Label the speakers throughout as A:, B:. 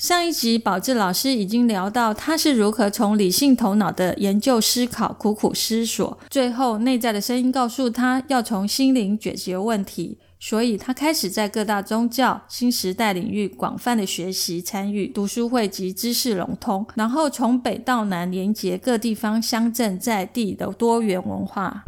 A: 上一集宝志老师已经聊到他是如何从理性头脑的研究思考苦苦思索，最后内在的声音告诉他要从心灵解决问题，所以他开始在各大宗教新时代领域广泛的学习参与读书会及知识融通，然后从北到南连接各地方乡镇在地的多元文化。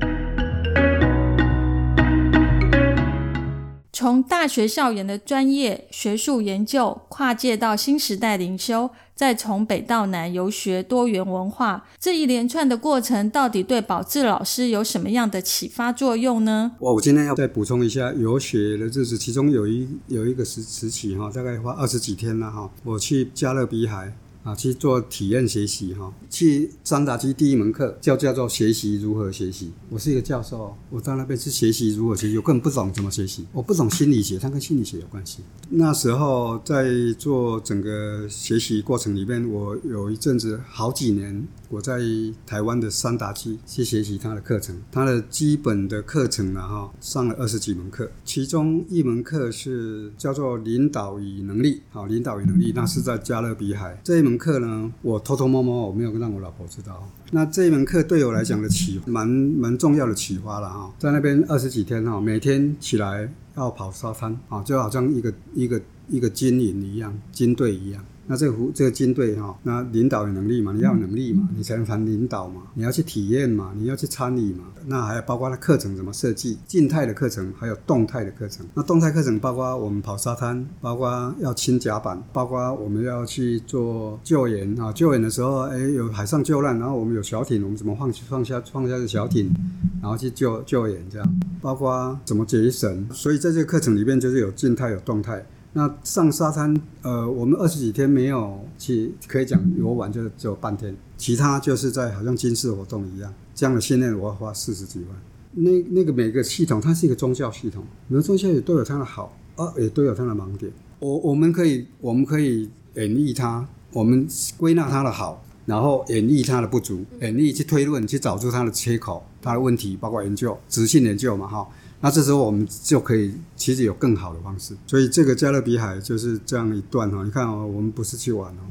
A: 从大学校园的专业学术研究跨界到新时代灵修，再从北到南游学多元文化，这一连串的过程，到底对宝智老师有什么样的启发作用呢？
B: 我我今天要再补充一下游学的日子，其中有一有一个时时期哈，大概花二十几天了哈，我去加勒比海。啊，去做体验学习哈，去三达基第一门课叫叫做学习如何学习。我是一个教授，我到那边去学习如何学习，我根本不懂怎么学习，我不懂心理学，它跟心理学有关系。那时候在做整个学习过程里面，我有一阵子好几年。我在台湾的三达基去学习他的课程，他的基本的课程呢，哈，上了二十几门课，其中一门课是叫做领导与能力，好，领导与能力，那是在加勒比海。这一门课呢，我偷偷摸摸，我没有让我老婆知道。那这一门课对我来讲的启蛮蛮重要的启发了哈，在那边二十几天哈，每天起来要跑沙滩啊，就好像一个一个一个军营一样，军队一样。那这个这个军队哈，那领导有能力嘛？你要有能力嘛？你才能谈领导嘛？你要去体验嘛？你要去参与嘛？那还有包括它课程怎么设计？静态的课程还有动态的课程。那动态课程包括我们跑沙滩，包括要清甲板，包括我们要去做救援啊！救援的时候，哎，有海上救难，然后我们有小艇，我们怎么放放下放下这小艇，然后去救救援这样？包括怎么结绳？所以在这个课程里面，就是有静态有动态。那上沙滩，呃，我们二十几天没有去，可以讲游玩就只有半天，其他就是在好像军事活动一样。这样的训练我要花四十几万。那那个每个系统，它是一个宗教系统，每个宗教也都有它的好，啊，也都有它的盲点。我我们可以我们可以演绎它，我们归纳它的好，然后演绎它的不足，演绎去推论，去找出它的缺口、它的问题，包括研究、直性研究嘛，哈。那这时候我们就可以，其实有更好的方式。所以这个加勒比海就是这样一段哈，你看哦，我们不是去玩哦，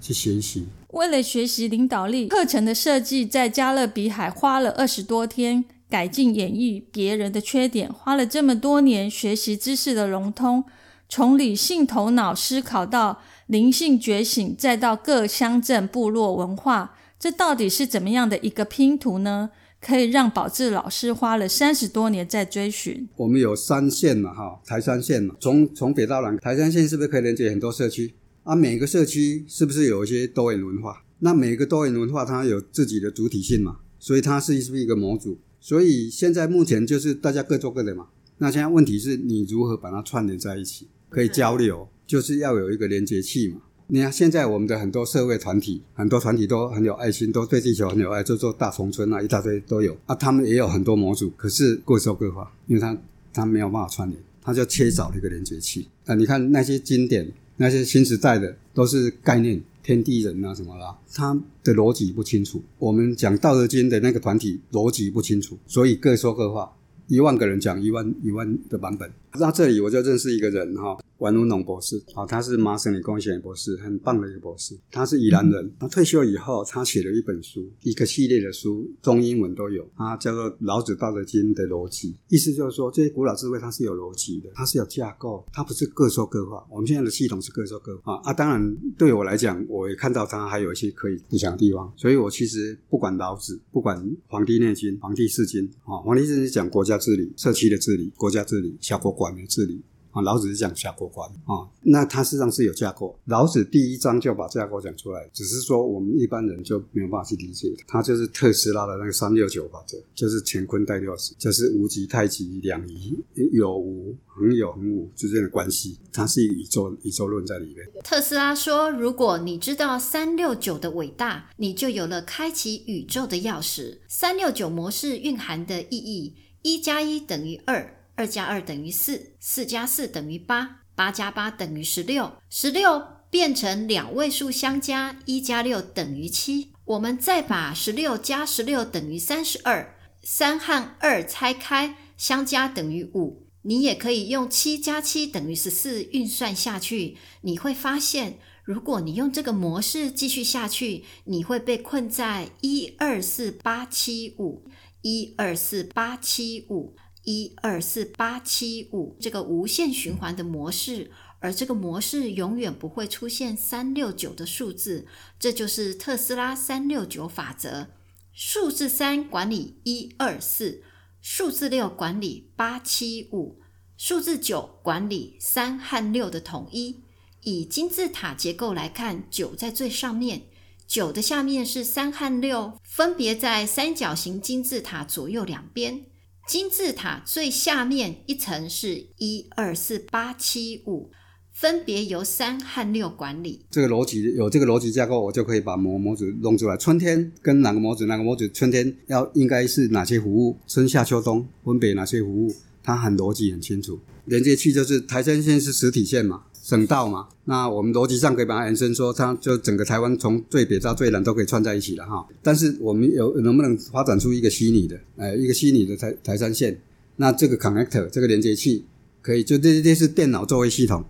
B: 去学习。
A: 为了学习领导力，课程的设计在加勒比海花了二十多天，改进演绎别人的缺点，花了这么多年学习知识的融通，从理性头脑思考到灵性觉醒，再到各乡镇部落文化，这到底是怎么样的一个拼图呢？可以让宝智老师花了三十多年在追寻。
B: 我们有三线嘛，哈，台三线嘛，从从北到南，台三线是不是可以连接很多社区？啊，每个社区是不是有一些多元文化？那每个多元文化它有自己的主体性嘛，所以它是是不是一个模组？所以现在目前就是大家各做各的嘛。那现在问题是你如何把它串联在一起，可以交流，就是要有一个连接器嘛。你看，现在我们的很多社会团体，很多团体都很有爱心，都对地球很有爱，做做大农村啊，一大堆都有啊。他们也有很多模组，可是各说各话，因为他他没有办法串联，他就缺少了一个连接器啊。你看那些经典，那些新时代的，都是概念，天地人啊什么啦，他的逻辑不清楚。我们讲道德经的那个团体逻辑不清楚，所以各说各话，一万个人讲一万一万的版本。那这里我就认识一个人哈。王如农博士，啊，他是麻省理工学院博士，很棒的一个博士。他是宜兰人，他退休以后，他写了一本书，一个系列的书，中英文都有。他叫做《老子道德经》的逻辑，意思就是说，这些古老智慧它是有逻辑的，它是有架构，它不是各说各话。我们现在的系统是各说各话啊。当然，对我来讲，我也看到它还有一些可以补强的地方。所以我其实不管老子，不管《黄帝内经》《黄帝四经》啊，《黄帝四经》讲国家治理、社区的治理、国家治理、小国管的治理。啊，老子是讲下过关啊，那它实际上是有架构。老子第一章就把架构讲出来，只是说我们一般人就没有办法去理解。它就是特斯拉的那个三六九法则，就是乾坤代六十，就是无极太极两仪，有无恒有恒无之间的关系，它是一个宇宙宇宙论在里面。
C: 特斯拉说，如果你知道三六九的伟大，你就有了开启宇宙的钥匙。三六九模式蕴含的意义：一加一等于二。二加二等于四，四加四等于八，八加八等于十六，十六变成两位数相加，一加六等于七。我们再把十六加十六等于三十二，三和二拆开，相加等于五。你也可以用七加七等于十四运算下去，你会发现，如果你用这个模式继续下去，你会被困在一二四八七五，一二四八七五。一二四八七五这个无限循环的模式，而这个模式永远不会出现三六九的数字，这就是特斯拉三六九法则。数字三管理一二四，数字六管理八七五，数字九管理三和六的统一。以金字塔结构来看，九在最上面，九的下面是三和六，分别在三角形金字塔左右两边。金字塔最下面一层是一二四八七五，分别由三和六管理。
B: 这个逻辑有这个逻辑架构，我就可以把模模组弄出来。春天跟哪个模组？哪个模组？春天要应该是哪些服务？春夏秋冬分别哪些服务？它很逻辑很清楚。连接器就是台山线是实体线嘛。省道嘛，那我们逻辑上可以把它延伸说，它就整个台湾从最北到最南都可以串在一起了哈。但是我们有能不能发展出一个虚拟的，呃，一个虚拟的台台山线？那这个 connector 这个连接器可以，就这这是电脑作为系统。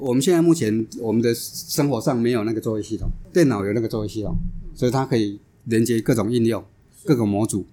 B: 我们现在目前我们的生活上没有那个作为系统，电脑有那个作为系统，所以它可以连接各种应用、各个模组。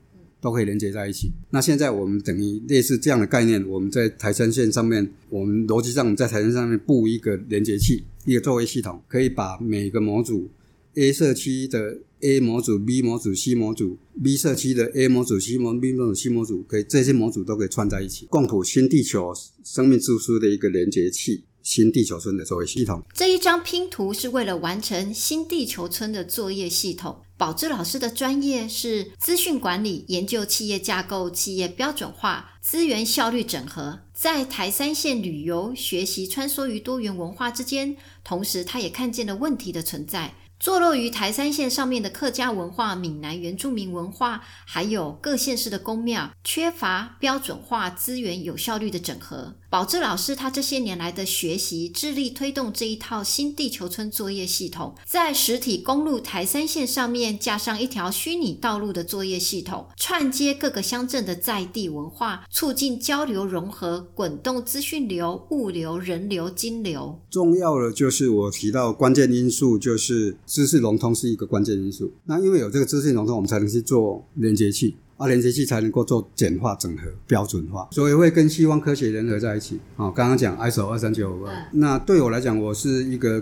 B: 都可以连接在一起。那现在我们等于类似这样的概念，我们在台山线上面，我们逻辑上在台山上面布一个连接器，一个作为系统，可以把每个模组 A 社区的 A 模组、B 模组、C 模组、B 社区的 A 模组、C 模、B 模组、C 模组，可以这些模组都可以串在一起，共谱新地球生命之书的一个连接器。新地球村的作业系统，
C: 这一张拼图是为了完成新地球村的作业系统。宝志老师的专业是资讯管理，研究企业架构、企业标准化、资源效率整合，在台三线旅游学习，穿梭于多元文化之间，同时他也看见了问题的存在。坐落于台三线上面的客家文化、闽南原住民文化，还有各县市的公庙，缺乏标准化资源、有效率的整合。宝志老师他这些年来的学习，致力推动这一套新地球村作业系统，在实体公路台三线上面架上一条虚拟道路的作业系统，串接各个乡镇的在地文化，促进交流融合，滚动资讯流、物流、人流、金流。
B: 重要的就我提到关键因素，就是知识融通是一个关键因素。那因为有这个知识融通，我们才能去做连接器。啊，连接器才能够做简化、整合、标准化，所以会跟西方科学联合在一起。啊，刚刚讲 ISO 二三九五二，那对我来讲，我是一个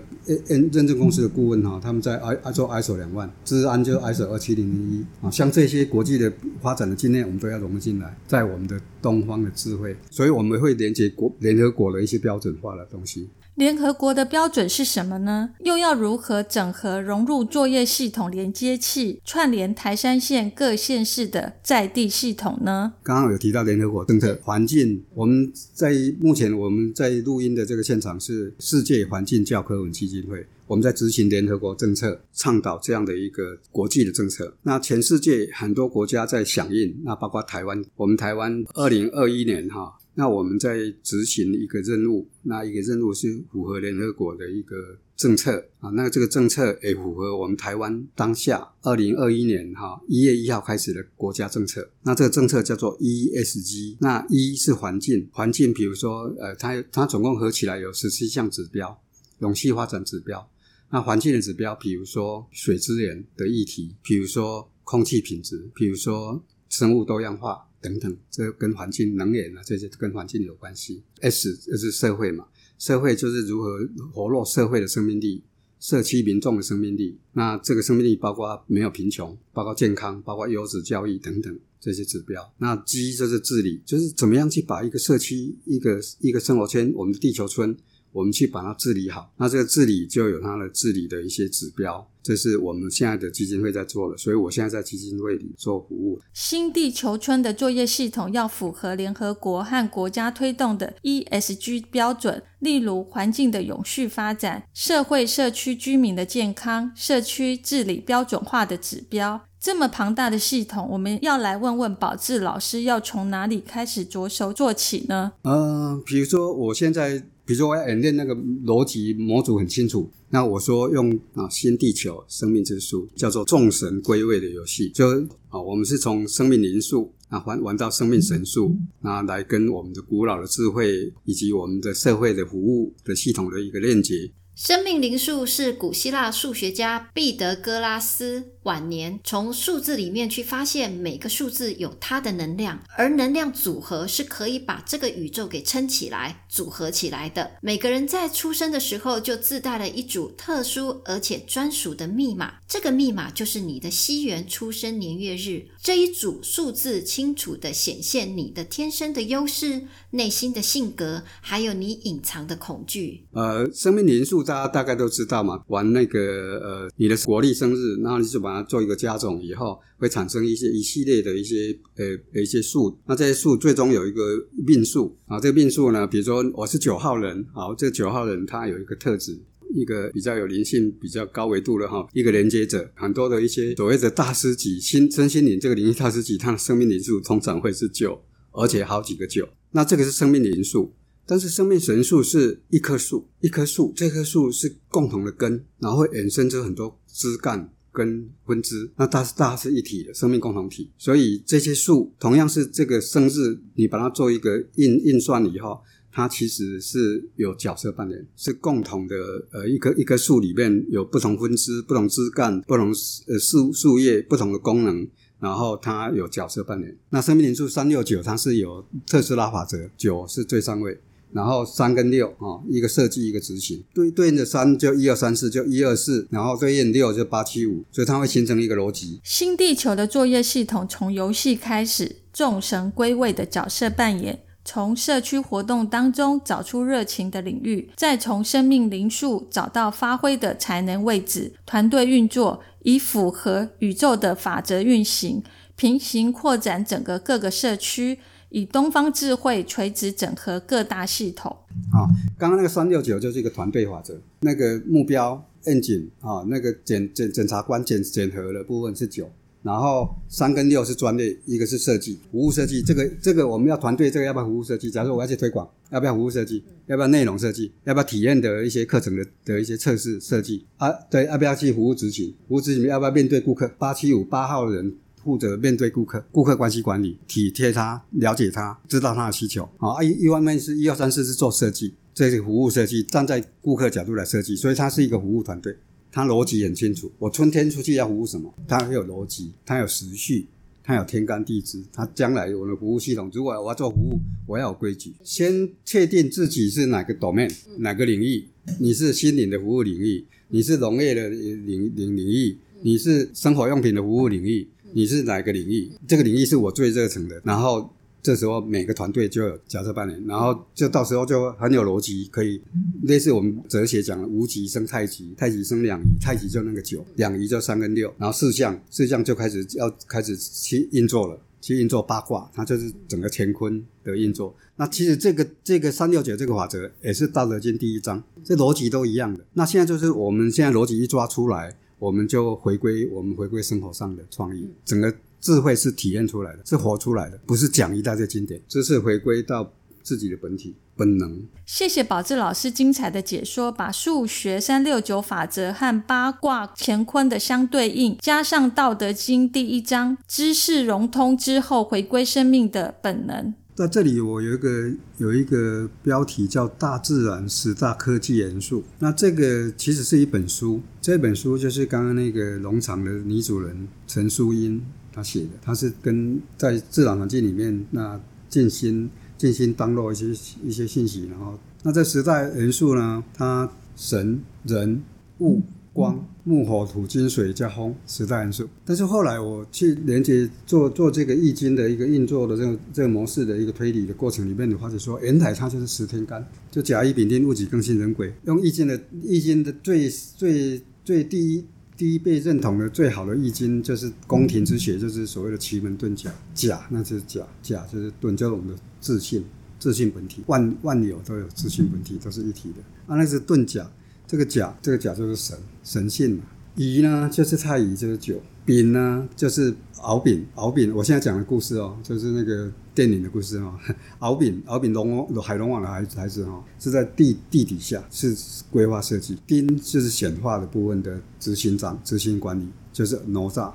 B: N 认证公司的顾问哈，他们在 I 做 ISO 两万，治安就 ISO 二七零零一啊，像这些国际的发展的经验，我们都要融入进来，在我们的东方的智慧，所以我们会连接国联合国的一些标准化的东西。
A: 联合国的标准是什么呢？又要如何整合融入作业系统连接器，串联台山县各县市的在地系统呢？
B: 刚刚有提到联合国政策环境，我们在目前我们在录音的这个现场是世界环境教科文基金会，我们在执行联合国政策，倡导这样的一个国际的政策。那全世界很多国家在响应，那包括台湾，我们台湾二零二一年哈。那我们在执行一个任务，那一个任务是符合联合国的一个政策啊，那这个政策也符合我们台湾当下二零二一年哈一月一号开始的国家政策。那这个政策叫做 ESG，那一是环境，环境比如说呃，它它总共合起来有十七项指标，永续发展指标。那环境的指标，比如说水资源的议题，比如说空气品质，比如说生物多样化。等等，这跟环境、能源啊，这些跟环境有关系。S 就是社会嘛，社会就是如何活络社会的生命力，社区民众的生命力。那这个生命力包括没有贫穷，包括健康，包括优质教育等等。这些指标。那 G 就是治理，就是怎么样去把一个社区、一个一个生活圈，我们的地球村。我们去把它治理好，那这个治理就有它的治理的一些指标，这是我们现在的基金会在做的，所以我现在在基金会里做服务。
A: 新地球村的作业系统要符合联合国和国家推动的 ESG 标准，例如环境的永续发展、社会社区居民的健康、社区治理标准化的指标。这么庞大的系统，我们要来问问宝志老师，要从哪里开始着手做起呢？
B: 嗯，比如说我现在。比如说我要演练那个逻辑模组很清楚，那我说用啊新地球生命之树叫做众神归位的游戏，就啊我们是从生命灵数啊玩玩到生命神数，那来跟我们的古老的智慧以及我们的社会的服务的系统的一个链接。
C: 生命灵数是古希腊数学家毕德哥拉斯晚年从数字里面去发现每个数字有它的能量，而能量组合是可以把这个宇宙给撑起来、组合起来的。每个人在出生的时候就自带了一组特殊而且专属的密码，这个密码就是你的西元出生年月日。这一组数字清楚的显现你的天生的优势、内心的性格，还有你隐藏的恐惧。
B: 呃，生命年数。大家大概都知道嘛，玩那个呃，你的国历生日，然后你就把它做一个加总，以后会产生一些一系列的一些呃一些树。那这些树最终有一个命数啊，这个命数呢，比如说我是九号人，好，这九号人他有一个特质，一个比较有灵性、比较高维度的哈，一个连接者，很多的一些所谓的大师级心身心灵这个灵性大师级，他的生命灵数通常会是九，而且好几个九。那这个是生命灵数。但是生命神树是一棵树，一棵树，这棵树是共同的根，然后会衍生出很多枝干跟分支，那它是大是一体的生命共同体。所以这些树同样是这个生日，你把它做一个印印算以后，它其实是有角色扮演，是共同的。呃，一棵一棵树里面有不同分支、不同枝干、不同呃树树叶不同的功能，然后它有角色扮演。那生命灵数三六九，它是有特斯拉法则，九是最上位。然后三跟六啊，一个设计一个执行，对对应的三就一二三四就一二四，然后对应六就八七五，所以它会形成一个逻辑。
A: 新地球的作业系统从游戏开始，众神归位的角色扮演，从社区活动当中找出热情的领域，再从生命灵数找到发挥的才能位置，团队运作以符合宇宙的法则运行，平行扩展整个各个社区。以东方智慧垂直整合各大系统。
B: 啊，刚刚那个三六九就是一个团队法则，那个目标 engine 啊，那个检检检察官检检核的部分是九，然后三跟六是专业，一个是设计服务设计。这个这个我们要团队，这个要不要服务设计？假如我要去推广，要不要服务设计？要不要内容设计？要不要体验的一些课程的的一些测试设计？啊，对，要不要去服务执行？服务执行要不要面对顾客？八七五八号人。负责面对顾客，顾客关系管理，体贴他，了解他，知道他的需求。啊，一一方面是一二三四是做设计，这是服务设计，站在顾客角度来设计，所以它是一个服务团队，它逻辑很清楚。我春天出去要服务什么，它有逻辑，它有时序，它有天干地支，它将来我的服务系统，如果我要做服务，我要有规矩，先确定自己是哪个 domain，哪个领域，你是心灵的服务领域，你是农业的领领领域，你是生活用品的服务领域。你是哪个领域？这个领域是我最热诚的。然后这时候每个团队就有角色扮演，然后就到时候就很有逻辑，可以类似我们哲学讲的无极生太极，太极生两仪，太极就那个九，两仪就三跟六，然后四象，四象就开始要开始去运作了，去运作八卦，它就是整个乾坤的运作。那其实这个这个三六九这个法则也是《道德经》第一章，这逻辑都一样的。那现在就是我们现在逻辑一抓出来。我们就回归我们回归生活上的创意，整个智慧是体验出来的，是活出来的，不是讲一大堆经典，这是回归到自己的本体本能。
A: 谢谢宝志老师精彩的解说，把数学三六九法则和八卦乾坤的相对应，加上《道德经》第一章知识融通之后，回归生命的本能。
B: 在这里，我有一个有一个标题叫《大自然十大科技元素》。那这个其实是一本书，这本书就是刚刚那个农场的女主人陈淑英她写的，她是跟在自然环境里面那静心静心当落一些一些信息，然后那这十大元素呢，它神人物光、木、火、土、金、水加风十大元素。但是后来我去连接做做这个易经的一个运作的这个这个模式的一个推理的过程里面，你发现说，原来它就是十天干，就甲乙丙丁戊己庚辛壬癸，用易经的易经的最最最第一。第一被认同的最好的易经就是宫廷之学，就是所谓的奇门遁甲。甲那就是甲，甲就是遁，就是我们的自信，自信本体。万万有都有自信本体，都是一体的。啊，那是遁甲，这个甲，这个甲就是神，神性嘛。乙呢就是太乙，就是九。丙呢就是敖丙，敖丙。我现在讲的故事哦，就是那个电影的故事哦。敖丙，敖丙龙王，海龙王的孩子孩子哈，是在地地底下是规划设计。丁就是显化的部分的执行长、执行管理，就是哪吒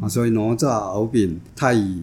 B: 啊。所以哪吒、敖丙、太乙、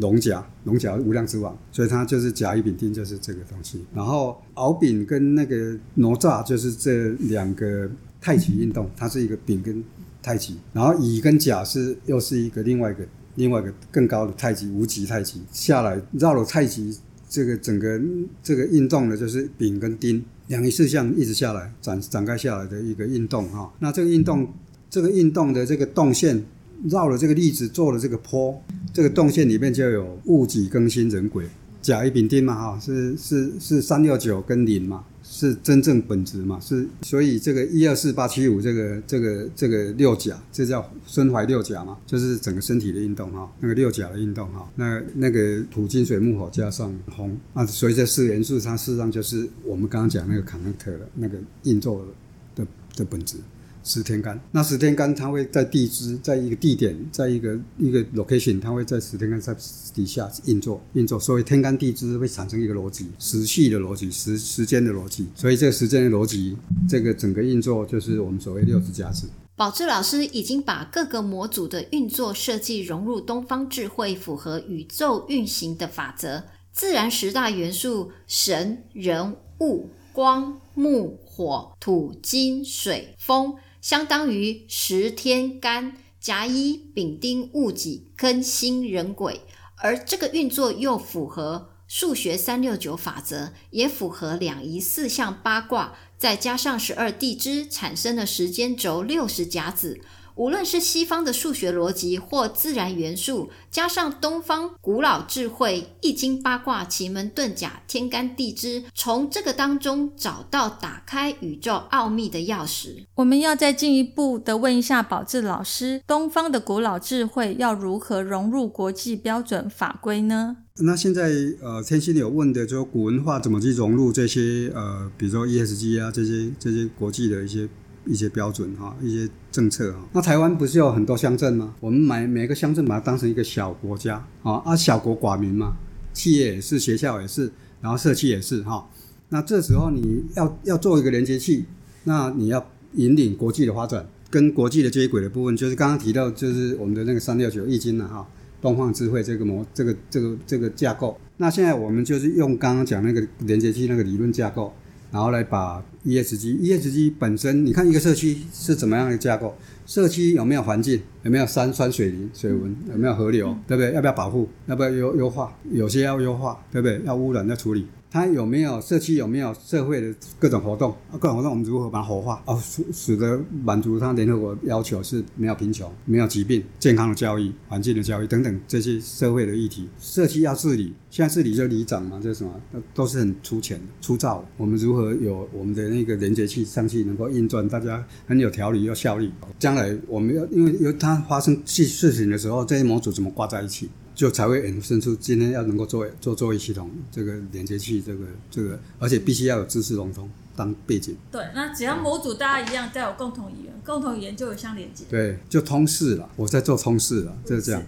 B: 龙甲，龙甲无量之王，所以它就是甲乙丙丁就是这个东西。然后敖丙跟那个哪吒就是这两个太极运动，它是一个丙跟。太极，然后乙跟甲是又是一个另外一个另外一个更高的太极无极太极下来绕了太极这个整个这个运动呢，就是丙跟丁两个事项一直下来展展开下来的一个运动哈。那这个运动这个运动的这个动线绕了这个粒子做了这个坡，这个动线里面就有戊己庚辛壬癸甲乙丙丁嘛哈，是是是三六九跟零嘛。是真正本质嘛？是，所以这个一二四八七五这个这个这个六甲，这叫身怀六甲嘛？就是整个身体的运动哈，那个六甲的运动哈，那那个土金水木火加上红啊，所以这四元素它事实上就是我们刚刚讲那个 connect 的那个运作的的本质。十天干，那十天干它会在地支，在一个地点，在一个一个 location，它会在十天干在底下运作运作，所以天干地支会产生一个逻辑，时序的逻辑，时时间的逻辑，所以这个时间的逻辑，这个整个运作就是我们所谓六十甲子。
C: 宝志老师已经把各个模组的运作设计融入东方智慧，符合宇宙运行的法则，自然十大元素：神、人、物、光、木、火、土、金、水、风。相当于十天干甲乙丙丁戊己庚辛壬癸，而这个运作又符合数学三六九法则，也符合两仪四象八卦，再加上十二地支，产生的时间轴六十甲子。无论是西方的数学逻辑或自然元素，加上东方古老智慧、易经八卦、奇门遁甲、天干地支，从这个当中找到打开宇宙奥秘的钥匙。
A: 我们要再进一步的问一下宝智老师：东方的古老智慧要如何融入国际标准法规呢？
B: 那现在呃，天心有问的，就古文化怎么去融入这些呃，比如说 ESG 啊，这些这些国际的一些。一些标准哈，一些政策哈。那台湾不是有很多乡镇吗？我们买每个乡镇把它当成一个小国家啊，啊小国寡民嘛，企业也是，学校也是，然后社区也是哈。那这时候你要要做一个连接器，那你要引领国际的发展，跟国际的接轨的部分，就是刚刚提到，就是我们的那个三六九易经了哈，东方智慧这个模，这个这个这个架构。那现在我们就是用刚刚讲那个连接器那个理论架构。然后来把 ESG，ESG 本身，你看一个社区是怎么样的架构？社区有没有环境？有没有山川水林、水文？有没有河流？对不对？要不要保护？要不要优优化？有些要优化，对不对？要污染要处理。它有没有社区？有没有社会的各种活动？啊，各种活动我们如何把它活化？哦，使使得满足它联合国要求是没有贫穷、没有疾病、健康的教育、环境的教育等等这些社会的议题。社区要治理，现在治理就里长嘛，这什么？都是很粗浅、粗糙。我们如何有我们的那个连接器上去能够运转，大家很有条理又效率？将来我们要因为有它发生事事情的时候，这些模组怎么挂在一起？就才会衍生出今天要能够做做作业系统这个连接器，这个这个，而且必须要有知识融通当背景。
A: 对，那只要模组大家一样，都有共同语言，共同语言就有相连接。
B: 对，就通识了。我在做通识了，就是这样。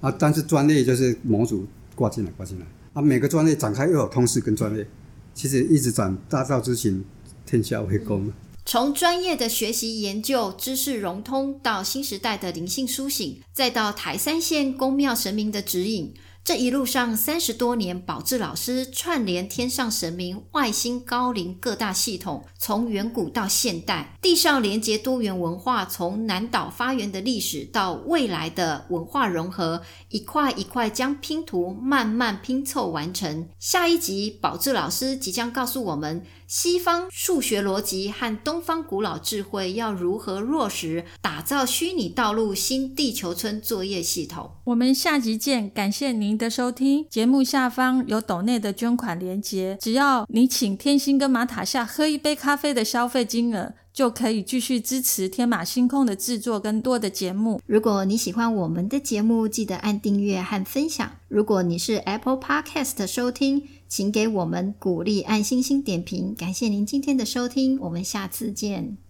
B: 啊，但是专业就是模组挂进来，挂进来。啊，每个专业展开又有通识跟专业，其实一直展大道之行，天下为公。
C: 从专业的学习研究、知识融通，到新时代的灵性苏醒，再到台三线宫庙神明的指引，这一路上三十多年，宝智老师串联天上神明、外星高龄各大系统，从远古到现代，地上连接多元文化，从南岛发源的历史到未来的文化融合，一块一块将拼图慢慢拼凑完成。下一集，宝智老师即将告诉我们。西方数学逻辑和东方古老智慧要如何落实，打造虚拟道路新地球村作业系统。
A: 我们下集见，感谢您您的收听。节目下方有斗内的捐款连结，只要你请天心跟马塔夏喝一杯咖啡的消费金额，就可以继续支持天马星空的制作更多的节目。
C: 如果你喜欢我们的节目，记得按订阅和分享。如果你是 Apple Podcast 收听，请给我们鼓励，按星星点评。感谢您今天的收听，我们下次见。